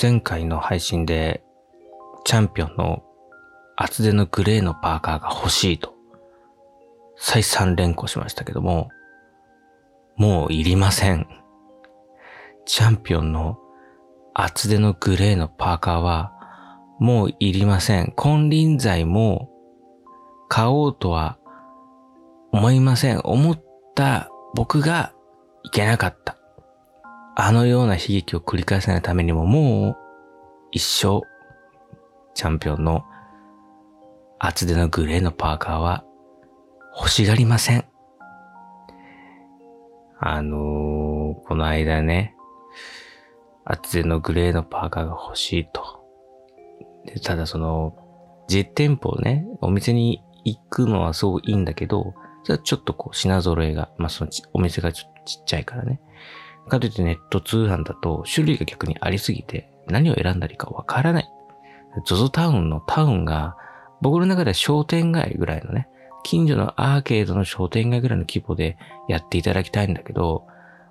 前回の配信で、チャンピオンの厚手のグレーのパーカーが欲しいと、再三連呼しましたけども、もういりません。チャンピオンの厚手のグレーのパーカーは、もういりません。金輪際も買おうとは思いません。思った僕がいけなかった。あのような悲劇を繰り返さないためにももう一生チャンピオンの厚手のグレーのパーカーは欲しがりません。あのー、この間ね、厚手のグレーのパーカーが欲しいと。でただその、実店舗をね、お店に行くのはすごくいいんだけど、それはちょっとこう品揃えが、まあそのお店がちょっとちっちゃいからね。かといってネット通販だと種類が逆にありすぎて何を選んだりかわからない。ZOZO タウンのタウンが僕の中では商店街ぐらいのね、近所のアーケードの商店街ぐらいの規模でやっていただきたいんだけど、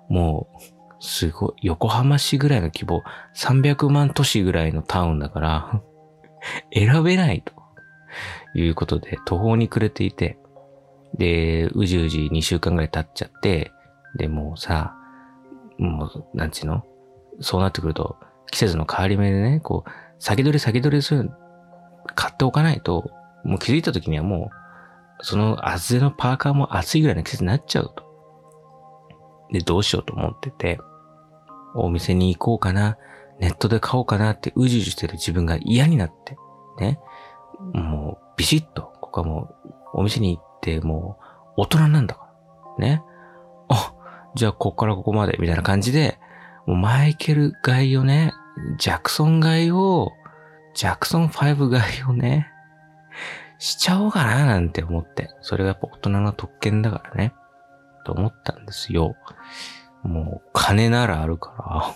もう、すごい、横浜市ぐらいの規模、300万都市ぐらいのタウンだから 選べないということで途方に暮れていて、で、うじうじ2週間ぐらい経っちゃって、で、もうさ、もう、なんちゅうの？そうなってくると、季節の変わり目でね、こう、先取り先取りする、買っておかないと、もう気づいた時にはもう、その厚手のパーカーも暑いぐらいの季節になっちゃうと。で、どうしようと思ってて、お店に行こうかな、ネットで買おうかなってうじうじしてる自分が嫌になって、ね。もう、ビシッと、ここはもう、お店に行って、もう、大人なんだから。ね。あ、じゃあ、こっからここまで、みたいな感じで、もうマイケル買いをね、ジャクソン買いを、ジャクソン5買いをね、しちゃおうかななんて思って。それがやっぱ大人の特権だからね。と思ったんですよ。もう、金ならあるから、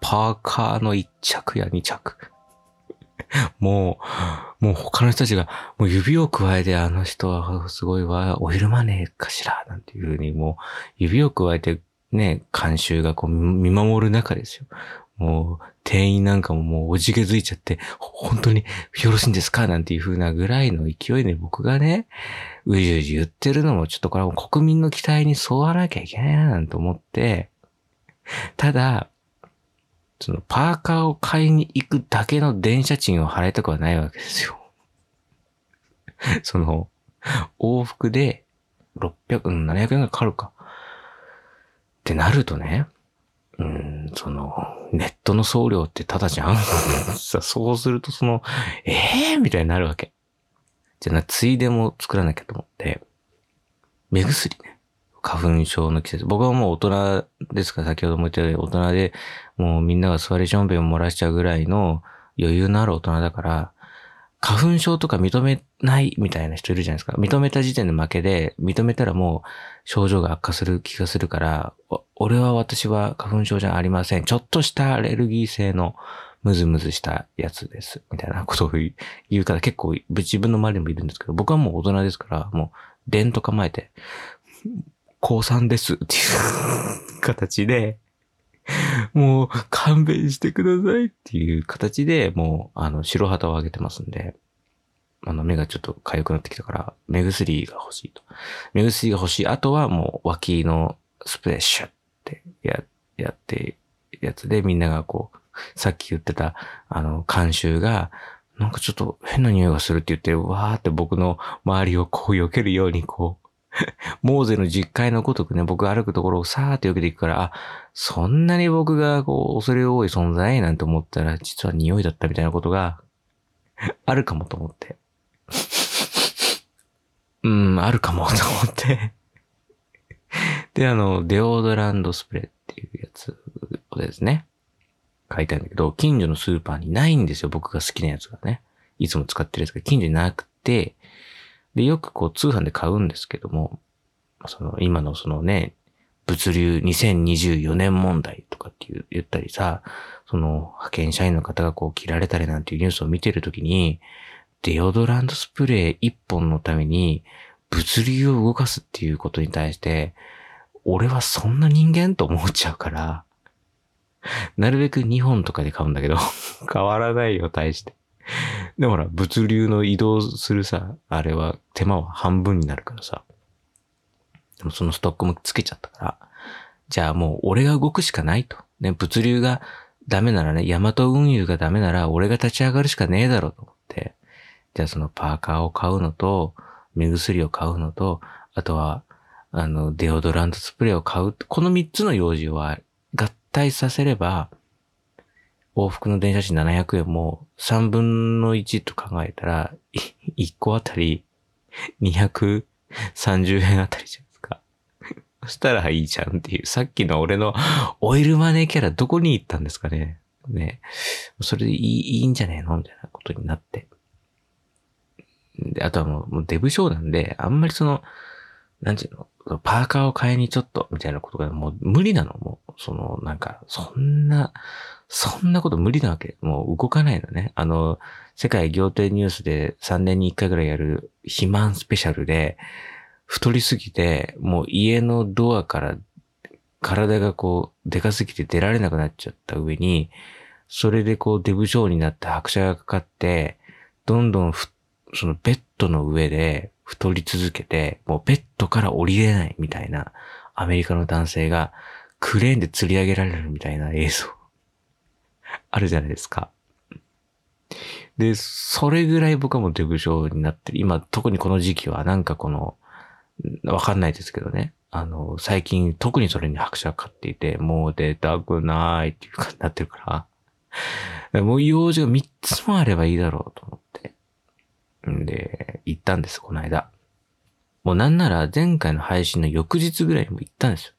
パーカーの1着や2着。もう、もう他の人たちが、もう指を加えてあの人はすごいわ、オイルマネーかしら、なんていうふうに、もう指を加えてね、監修がこう見守る中ですよ。もう、店員なんかももうおじけづいちゃって、本当によろしいんですかなんていう風なぐらいの勢いで僕がね、うじうじ言ってるのもちょっとこれは国民の期待に沿わなきゃいけないななんて思って、ただ、そのパーカーを買いに行くだけの電車賃を払いたくはないわけですよ。その、往復で600、700円がかかるか。ってなるとね、うん、その、ネットの送料ってただじゃん さ、そうするとその、ええー、みたいになるわけ。じゃあな、ついでも作らなきゃと思って、目薬ね。花粉症の季節。僕はもう大人ですから、先ほども言ったように大人で、もうみんなが座りションベンを漏らしちゃうぐらいの余裕のある大人だから、花粉症とか認めないみたいな人いるじゃないですか。認めた時点で負けで、認めたらもう症状が悪化する気がするから、俺は私は花粉症じゃありません。ちょっとしたアレルギー性のムズムズしたやつです。みたいなことを言うから結構自分の周りにもいるんですけど、僕はもう大人ですから、もう、伝と構えて、高3ですっていう形で、もう勘弁してくださいっていう形で、もう、あの、白旗を上げてますんで、あの、目がちょっと痒くなってきたから、目薬が欲しいと。目薬が欲しい。あとはもう、脇のスプレッシュってや、やって、やつでみんながこう、さっき言ってた、あの、監修が、なんかちょっと変な匂いがするって言って、わーって僕の周りをこう避けるようにこう、モーゼの実会のごとくね、僕歩くところをさーって避けていくから、あ、そんなに僕がこう、恐れ多い存在なんて思ったら、実は匂いだったみたいなことが、あるかもと思って。うん、あるかもと思ってで、あの、デオドランドスプレーっていうやつをですね、書いたいんだけど、近所のスーパーにないんですよ、僕が好きなやつがね。いつも使ってるやつが近所になくて、で、よくこう通販で買うんですけども、その今のそのね、物流2024年問題とかって言ったりさ、その派遣社員の方がこう切られたりなんていうニュースを見てるときに、デオドラントスプレー一本のために物流を動かすっていうことに対して、俺はそんな人間と思っちゃうから、なるべく2本とかで買うんだけど、変わらないよ、大して。でもほら、物流の移動するさ、あれは手間は半分になるからさ。でもそのストックもつけちゃったから、じゃあもう俺が動くしかないと。ね、物流がダメならね、ヤマト運輸がダメなら俺が立ち上がるしかねえだろうと思って、じゃあそのパーカーを買うのと、目薬を買うのと、あとは、あの、デオドラントスプレーを買う。この3つの用事は合体させれば、往復の電車賃700円も3分の1と考えたら、1個あたり230円あたりじゃないですか。そしたらいいじゃんっていう、さっきの俺のオイルマネーキャラどこに行ったんですかね。ね。それでいいいいんじゃねえのみたいなことになって。で、あとはもうもうデブショーなんで、あんまりその、なんていうの、パーカーを買いにちょっと、みたいなことがもう無理なの。もう、その、なんか、そんな、そんなこと無理なわけ。もう動かないのね。あの、世界行程ニュースで3年に1回ぐらいやる肥満スペシャルで、太りすぎて、もう家のドアから体がこう、でかすぎて出られなくなっちゃった上に、それでこう、デブ症になって拍車がかかって、どんどんそのベッドの上で太り続けて、もうベッドから降りれないみたいな、アメリカの男性がクレーンで吊り上げられるみたいな映像 あるじゃないですか。で、それぐらい僕はもうデブ症になってる。今、特にこの時期はなんかこの、わかんないですけどね。あの、最近特にそれに拍車がかかっていて、もう出たくないっていう感じになってるから。もう用事が3つもあればいいだろうと思って。んで、行ったんです、この間。もうなんなら前回の配信の翌日ぐらいにも行ったんですよ。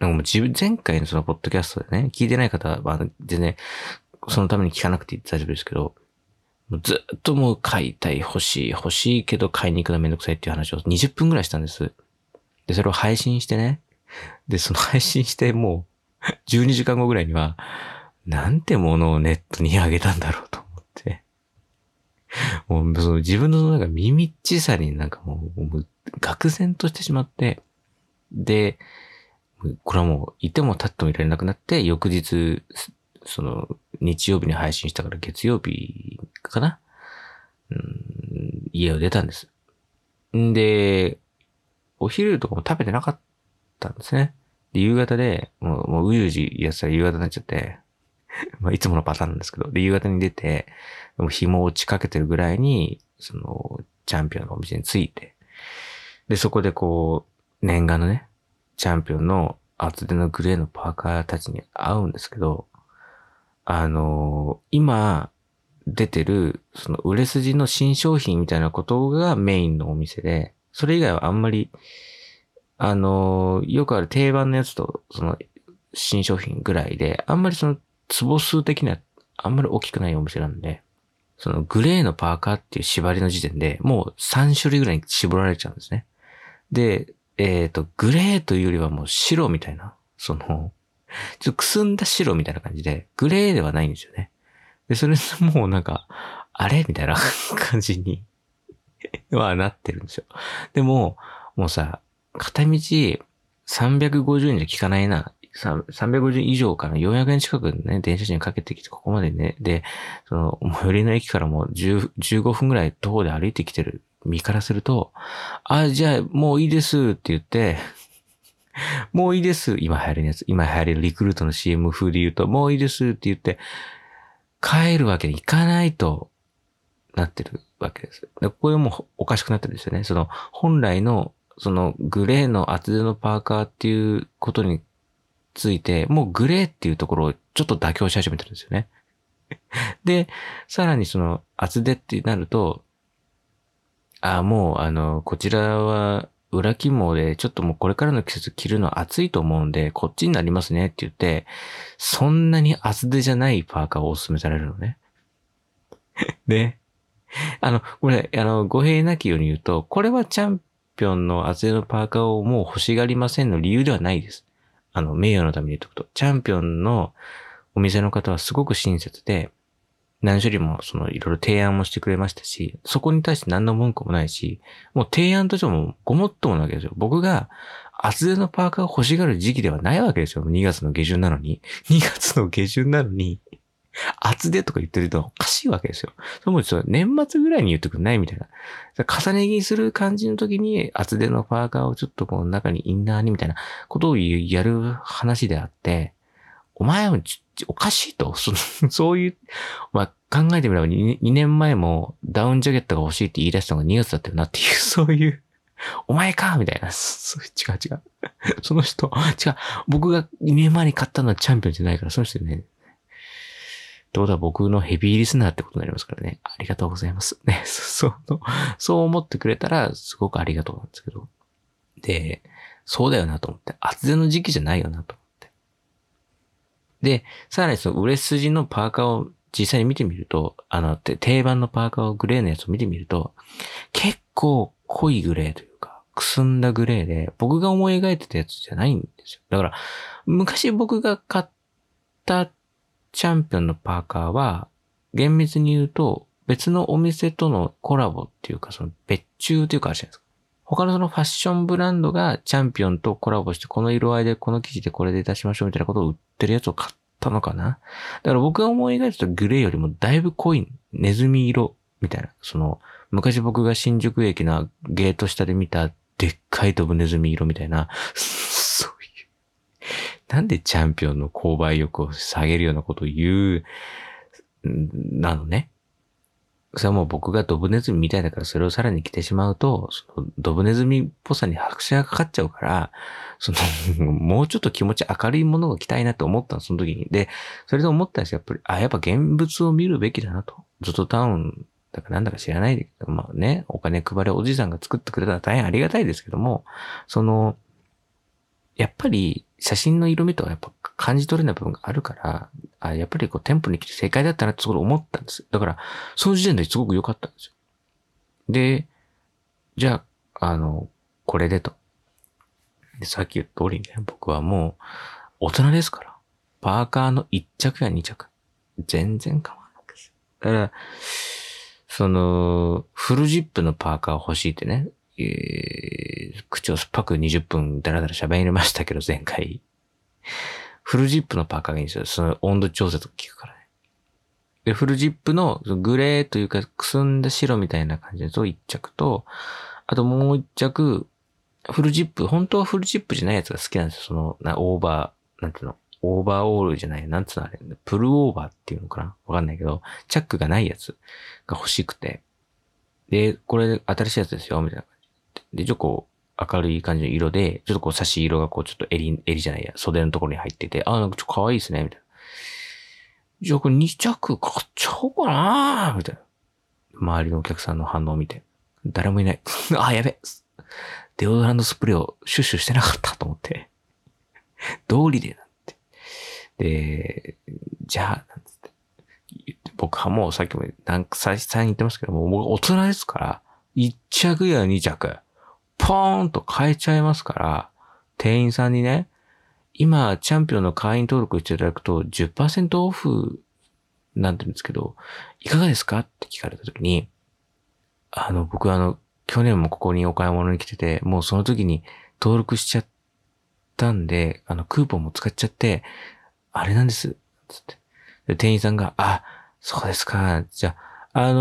なんかもう自分、前回のそのポッドキャストでね、聞いてない方は全然そのために聞かなくて大丈夫ですけど、ずっともう買いたい、欲しい、欲しいけど買いに行くのめんどくさいっていう話を20分ぐらいしたんです。で、それを配信してね。で、その配信してもう12時間後ぐらいには、なんてものをネットにあげたんだろうと思って。もう、その自分のなんか耳っちさになんかもう、もう愕然としてしまって、で、これはもう、いても立ってもいられなくなって、翌日、その、日曜日に配信したから月曜日かな、うん、家を出たんです。んで、お昼とかも食べてなかったんですね。で、夕方で、もう、もううゆじやったら夕方になっちゃって、まあ、いつものパターンなんですけど、で、夕方に出て、もう紐を打ちかけてるぐらいに、その、チャンピオンのお店に着いて、で、そこでこう、念願のね、チャンピオンの厚手のグレーのパーカーたちに会うんですけど、あのー、今出てる、その売れ筋の新商品みたいなことがメインのお店で、それ以外はあんまり、あのー、よくある定番のやつと、その新商品ぐらいで、あんまりその坪数的にはあんまり大きくないお店なんで、そのグレーのパーカーっていう縛りの時点でもう3種類ぐらいに絞られちゃうんですね。で、えっ、ー、と、グレーというよりはもう白みたいな、その、ちょっとくすんだ白みたいな感じで、グレーではないんですよね。で、それもうなんか、あれみたいな 感じに はなってるんですよ。でも、もうさ、片道350円じゃ効かないな。350円以上から400円近くね、電車賃かけてきて、ここまでね。で、その、最寄りの駅からもう15分ぐらい徒歩で歩いてきてる身からすると、あ、じゃあもういいですって言って、もういいです。今流行りのやつ。今流行りのリクルートの CM 風で言うと、もういいですって言って、帰るわけにいかないとなってるわけです。でこれもおかしくなってるんですよね。その本来のそのグレーの厚手のパーカーっていうことについて、もうグレーっていうところをちょっと妥協し始めてるんですよね。で、さらにその厚手ってなると、あ、もうあの、こちらは裏肝で、ちょっともうこれからの季節着るのは暑いと思うんで、こっちになりますねって言って、そんなに厚手じゃないパーカーをお勧めされるのね。で、あの、これ、あの、語弊なきように言うと、これはチャンピオンの厚手のパーカーをもう欲しがりませんの理由ではないです。あの、名誉のために言っとくと、チャンピオンのお店の方はすごく親切で、何種類もそのいろいろ提案もしてくれましたし、そこに対して何の文句もないし、もう提案としてもごもっともなわけですよ。僕が厚手のパーカーを欲しがる時期ではないわけですよ。2月の下旬なのに。2月の下旬なのに、厚手とか言ってるとおかしいわけですよ。そもそも年末ぐらいに言ってくんないみたいな。重ね着する感じの時に厚手のパーカーをちょっとこの中にインナーにみたいなことをやる話であって、お前はおかしいと。そういう、まあ、考えてみれば 2, 2年前もダウンジャケットが欲しいって言い出したのが2月だったよなっていう、そういう、お前かみたいな。違う違う。その人、違う。僕が2年前に買ったのはチャンピオンじゃないから、その人ね。ってことは僕のヘビーリスナーってことになりますからね。ありがとうございます。ね、そう、そう思ってくれたらすごくありがとうなんですけど。で、そうだよなと思って。厚手の時期じゃないよなと。で、さらにその売れ筋のパーカーを実際に見てみると、あの、定番のパーカーをグレーのやつを見てみると、結構濃いグレーというか、くすんだグレーで、僕が思い描いてたやつじゃないんですよ。だから、昔僕が買ったチャンピオンのパーカーは、厳密に言うと、別のお店とのコラボっていうか、その別注というかあるじゃないですか。他のそのファッションブランドがチャンピオンとコラボして、この色合いでこの生地でこれで出しましょうみたいなことを売ってるやつを買ったのかなだから僕が思い描いてたグレーよりもだいぶ濃いネズミ色みたいな。その、昔僕が新宿駅のゲート下で見たでっかい飛ぶネズミ色みたいな、そういう。なんでチャンピオンの購買欲を下げるようなことを言う、なのね。それはもう僕がドブネズミみたいだからそれをさらに着てしまうと、そのドブネズミっぽさに拍車がかかっちゃうから、その、もうちょっと気持ち明るいものを着たいなって思ったの、その時に。で、それで思ったんですよ。やっぱり、あ、やっぱ現物を見るべきだなと。ゾトタウンだかなんだか知らないで、まあね、お金配るおじさんが作ってくれたら大変ありがたいですけども、その、やっぱり写真の色味とはやっぱ感じ取れない部分があるから、あやっぱりこう店舗に来て正解だったなってそこで思ったんです。だから、その時点ですごく良かったんですよ。で、じゃあ、あの、これでと。で、さっき言った通りね、僕はもう大人ですから。パーカーの1着や2着。全然構わないです。だから、その、フルジップのパーカー欲しいってね、えー、口を酸っぱく20分だらだら喋りましたけど、前回。フルジップのパーカーがいいんですよ。その温度調節が効くからね。で、フルジップのグレーというか、くすんだ白みたいな感じの1着と、あともう1着、フルジップ、本当はフルジップじゃないやつが好きなんですよ。その、な、オーバー、なんていうの、オーバーオールじゃない、なんつうのあれ、プルオーバーっていうのかな？わかんないけど、チャックがないやつが欲しくて。で、これ新しいやつですよ、みたいなで、ちょっとこう、明るい感じの色で、ちょっとこう差し色がこうちょっと襟、襟じゃないや、袖のところに入ってて、あ、なんかちょっと可愛いですね、みたいな。じゃあこれ2着買っちゃおうかなみたいな。周りのお客さんの反応を見て。誰もいない。あ、やべ。デオドランドスプレーをシュッシュしてなかったと思って。道理でなんて。で、じゃあ、なんつって。僕はもうさっきも何再三言ってますけども、僕大人ですから、1着や2着。ポーンと変えちゃいますから、店員さんにね、今、チャンピオンの会員登録していただくと10%オフなんて言うんですけど、いかがですかって聞かれたときに、あの、僕はあの、去年もここにお買い物に来てて、もうその時に登録しちゃったんで、あの、クーポンも使っちゃって、あれなんです。つって。で店員さんが、あ、そうですか。じゃあ、あの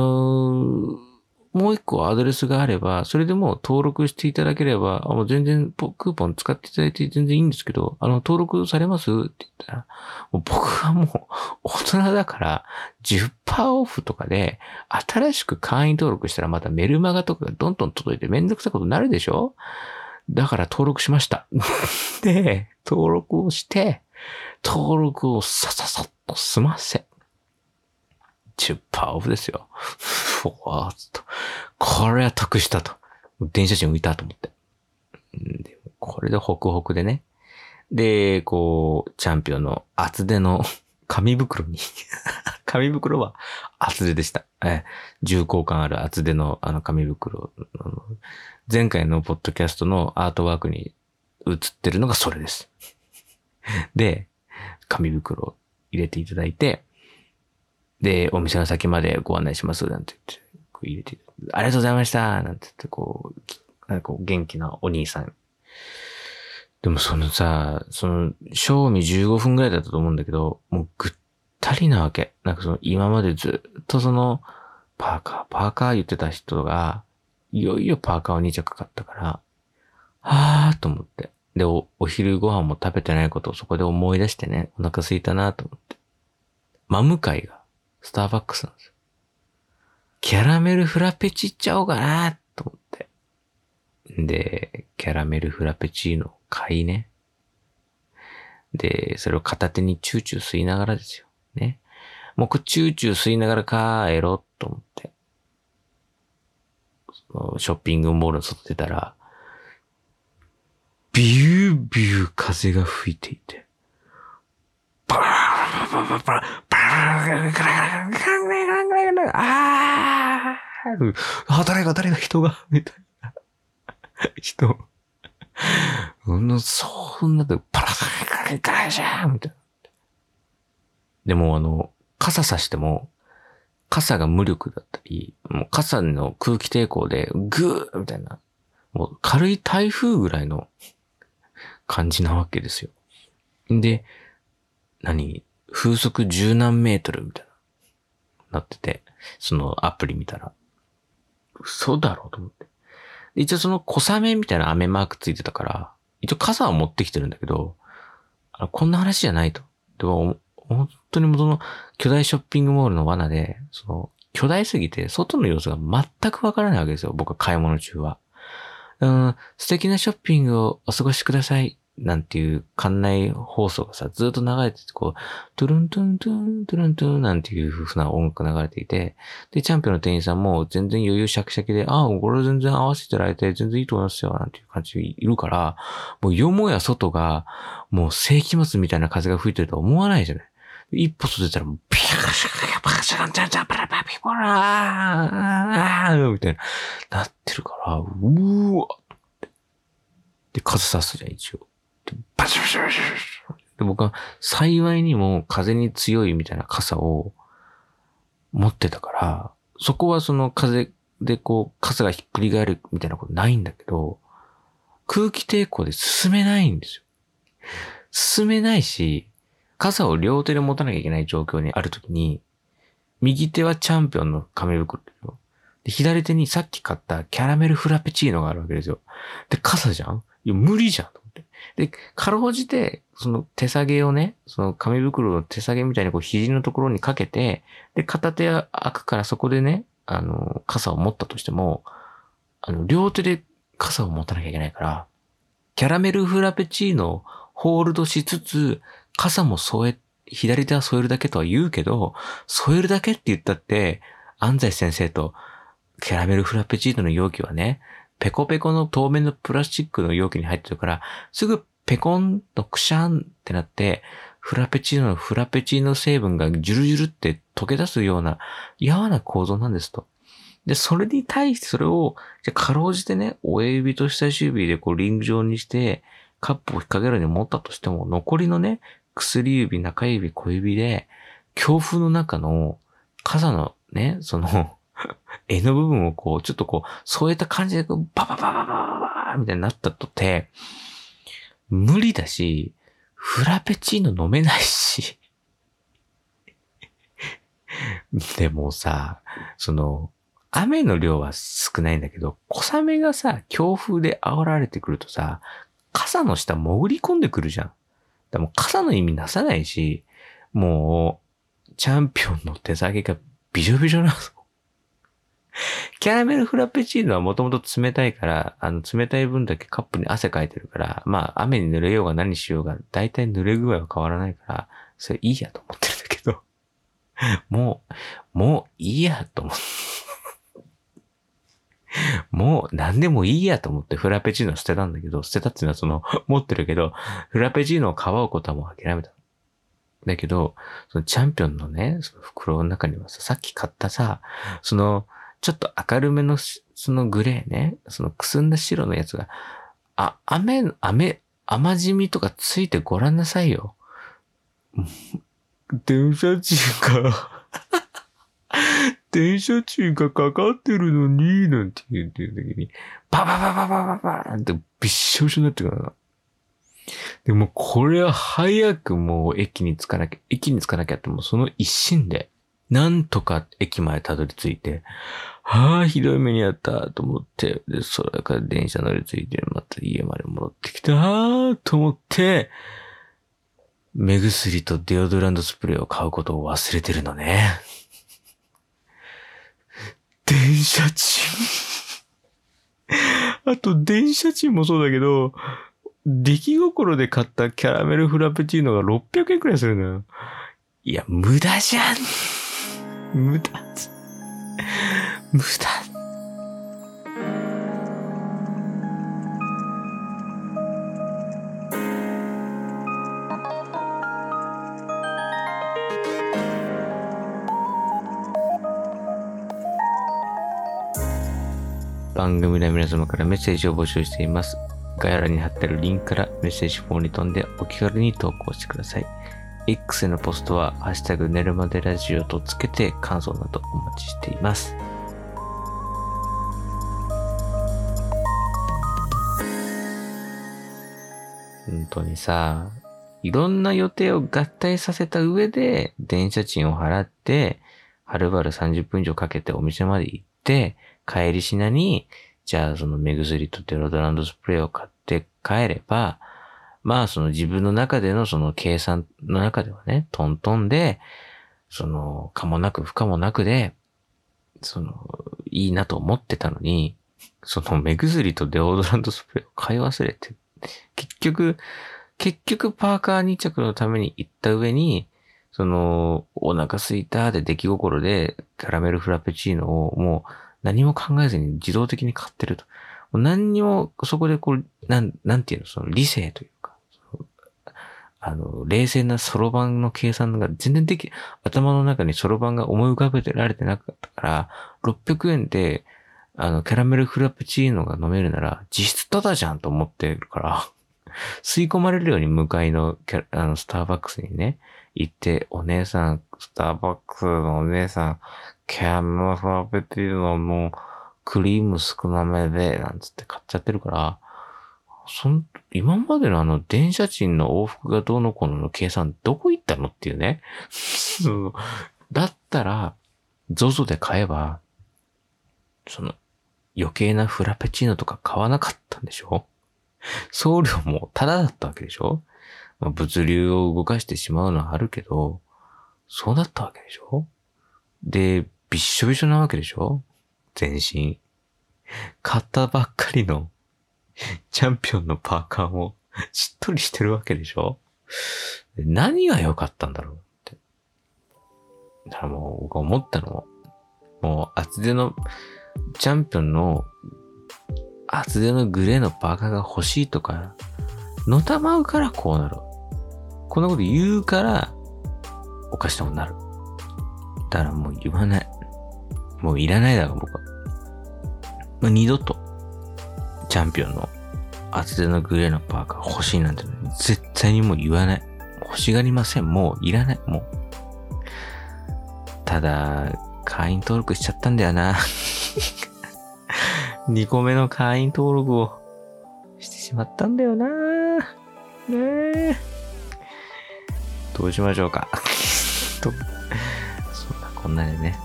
ーもう一個アドレスがあれば、それでも登録していただければ、もう全然クーポン使っていただいて全然いいんですけど、あの、登録されます？って言ったら、僕はもう 大人だから10%オフとかで、新しく会員登録したらまたメルマガとかがどんどん届いてめんどくさいことになるでしょ？だから登録しました。で、登録をして、登録をさささっと済ませ、10%オフですよ。ふ わーっと。これは得したと。電車賃浮いたと思って。でこれでホクホクでね。で、こう、チャンピオンの厚手の 紙袋に 紙袋は厚手でした。え重厚感ある厚手のあの紙袋。前回のポッドキャストのアートワークに映ってるのがそれです。で、紙袋入れていただいて、で、お店の先までご案内します、なんて言って、こう入れて、ありがとうございましたなんて言って、こう、なんかこう元気なお兄さん。でもそのさ、その、賞味15分ぐらいだったと思うんだけど、もうぐったりなわけ。なんかその、今までずっとその、パーカー、パーカー言ってた人が、いよいよパーカーを2着買ったから、はぁーと思って。でお、お昼ご飯も食べてないことをそこで思い出してね、お腹空いたなと思って。真向かいが、スターバックスなんですよ。キャラメルフラペチっちゃおうかなと思って。で、キャラメルフラペチーノ買いね。で、それを片手にチューチュー吸いながらですよ。ね。もうチューチュー吸いながら帰ろうと思って。ショッピングモールの外出たら、ビュービュー風が吹いていて、バーバーバーバーバーバーああ誰が誰が人がみたいな。人。うん、そんなで、パラパラパラじゃんみたいな。でもあの、傘さしても、傘が無力だったり、もう傘の空気抵抗でグーみたいな、もう軽い台風ぐらいの感じなわけですよ。で、何？風速十何メートルみたいな、なってて、そのアプリ見たら、嘘だろうと思って。一応その小雨みたいな雨マークついてたから、一応傘は持ってきてるんだけど、あこんな話じゃないと。でも、本当にその巨大ショッピングモールの罠で、その巨大すぎて外の様子が全くわからないわけですよ。僕は買い物中は。うん、素敵なショッピングをお過ごしください。なんていう館内放送がさ、ずっと流れてて、こう、トゥルントゥントゥン、トゥルントゥンなんていう風な音楽流れていて、で、チャンピオンの店員さんも全然余裕シャキシャキで、ああ、これ全然合わせてられて全然いいと思いますよ、なんていう感じでいるから、もうよもや外が、もう世紀末みたいな風が吹いてると思わないじゃない。一歩外出たら、ピャシャカパシャンチャンチャンパラパピコラーみたいな、なってるから、うーわで、風さすじゃん、一応。バシバシバシバシで、僕は幸いにも風に強いみたいな傘を持ってたから、そこはその風でこう、傘がひっくり返るみたいなことないんだけど、空気抵抗で進めないんですよ。進めないし、傘を両手で持たなきゃいけない状況にあるときに、右手はチャンピオンの紙袋で左手にさっき買ったキャラメルフラペチーノがあるわけですよ。で、傘じゃん？いや、無理じゃん。で、かろうじて、その手下げをね、その紙袋の手下げみたいにこう肘のところにかけて、で、片手開くからそこでね、あの、傘を持ったとしても、あの、両手で傘を持たなきゃいけないから、キャラメルフラペチーノをホールドしつつ、傘も添え、左手は添えるだけとは言うけど、添えるだけって言ったって、安西先生とキャラメルフラペチーノの容器はね、ペコペコの透明のプラスチックの容器に入ってるから、すぐペコンとクシャンってなって、フラペチーノのフラペチーノ成分がジュルジュルって溶け出すような柔な構造なんですと。で、それに対してそれを、じゃかろうじてね、親指と人差し指でこうリング状にして、カップを引っ掛けるように持ったとしても、残りのね、薬指、中指、小指で、強風の中の傘のね、その 絵の部分をこう、ちょっとこう、添えた感じで、バババババババみたいになったとて、無理だし、フラペチーノ飲めないし。でもさ、その、雨の量は少ないんだけど、小雨がさ、強風で煽られてくるとさ、傘の下潜り込んでくるじゃん。でも傘の意味なさないし、もう、チャンピオンの手下げがびしょびしょなの。キャラメルフラペチーノはもともと冷たいから、あの、冷たい分だけカップに汗かいてるから、まあ、雨に濡れようが何しようが、だいたい濡れ具合は変わらないから、それいいやと思ってるんだけど、もう、もういいやと思って。もう何でもいいやと思ってフラペチーノ捨てたんだけど、捨てたっていうのはその、持ってるけど、フラペチーノを買うことはもう諦めた。だけど、そのチャンピオンのね、その袋の中にはさ、さっき買ったさ、その、ちょっと明るめのそのグレーね、そのくすんだ白のやつが、あ、雨、雨、雨じみとかついてごらんなさいよ。電車賃か。電車賃がかかってるのに、なんて言ってる時に、パパパパパパパーンってびっしょびしょになってくるな。でもこれは早くもう駅に着かなきゃ、駅に着かなきゃってもうその一心で、なんとか駅までたどり着いて、はあ、ひどい目にあったと思って、で、それから電車乗り継いで、また家まで戻ってきた、はあ、と思って、目薬とデオドランドスプレーを買うことを忘れてるのね。電車賃あと、電車賃もそうだけど、出来心で買ったキャラメルフラペチーノが600円くらいするのよ。いや、無駄じゃん無駄。無駄。番組で皆様からメッセージを募集しています。概要欄に貼ってあるリンクからメッセージフォームに飛んでお気軽に投稿してください。X のポストは、ハッシュタグ寝るまでラジオとつけて感想などお待ちしています。本当にさ、いろんな予定を合体させた上で、電車賃を払って、はるばる30分以上かけてお店まで行って、帰りしなに、じゃあその目薬とデロドランドスプレーを買って帰れば、まあその自分の中でのその計算の中ではね、トントンで、その、かもなく不可もなくで、その、いいなと思ってたのに、その目薬とデオドランドスプレーを買い忘れて、結局、結局パーカー2着のために行った上に、その、お腹すいたで出来心でキャラメルフラペチーノをもう何も考えずに自動的に買ってると。何にも、そこでこう、なん、なんていうの、その理性という、あの、冷静なそろばんの計算が全然でき、頭の中にそろばんが思い浮かべてられてなかったから、600円で、あの、キャラメルフラペチーノが飲めるなら、実質タダじゃんと思ってるから、吸い込まれるように向かいのキャあの、スターバックスにね、行って、お姉さん、スターバックスのお姉さん、キャラメルフラペチーノのクリーム少なめで、なんつって買っちゃってるから、そん、今までのあの電車賃の往復がどうのこのの計算どこ行ったのっていうね。だったら、ZOZO で買えば、その、余計なフラペチーノとか買わなかったんでしょ？送料もタダだったわけでしょ、まあ、物流を動かしてしまうのはあるけど、そうだったわけでしょ？で、びっしょびしょなわけでしょ？全身。買ったばっかりの チャンピオンのパーカーも しっとりしてるわけでしょ？何が良かったんだろう？って。だからもう僕思ったのもう厚手のチャンピオンの厚手のグレーのパーカーが欲しいとか、のたまうからこうなる。こんなこと言うから、おかしなことになる。だからもう言わない。もういらないだろ、僕は。もう二度と、チャンピオンの厚手のグレーのパーカー欲しいなんて、絶対にもう言わない。欲しがりません。もういらない。もう。ただ、会員登録しちゃったんだよな。2個目の会員登録をしてしまったんだよな。ねえ。どうしましょうか。と、そんなこんなでね。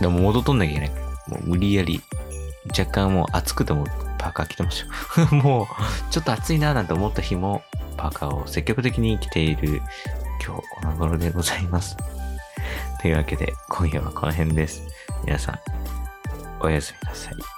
でも戻っとんなきゃいけない。もう無理やり、若干もう暑くてもパーカー着てますよ。もう、ちょっと暑いななんて思った日も、パーカーを積極的に着ている今日この頃でございます。というわけで、今夜はこの辺です。皆さん、おやすみなさい。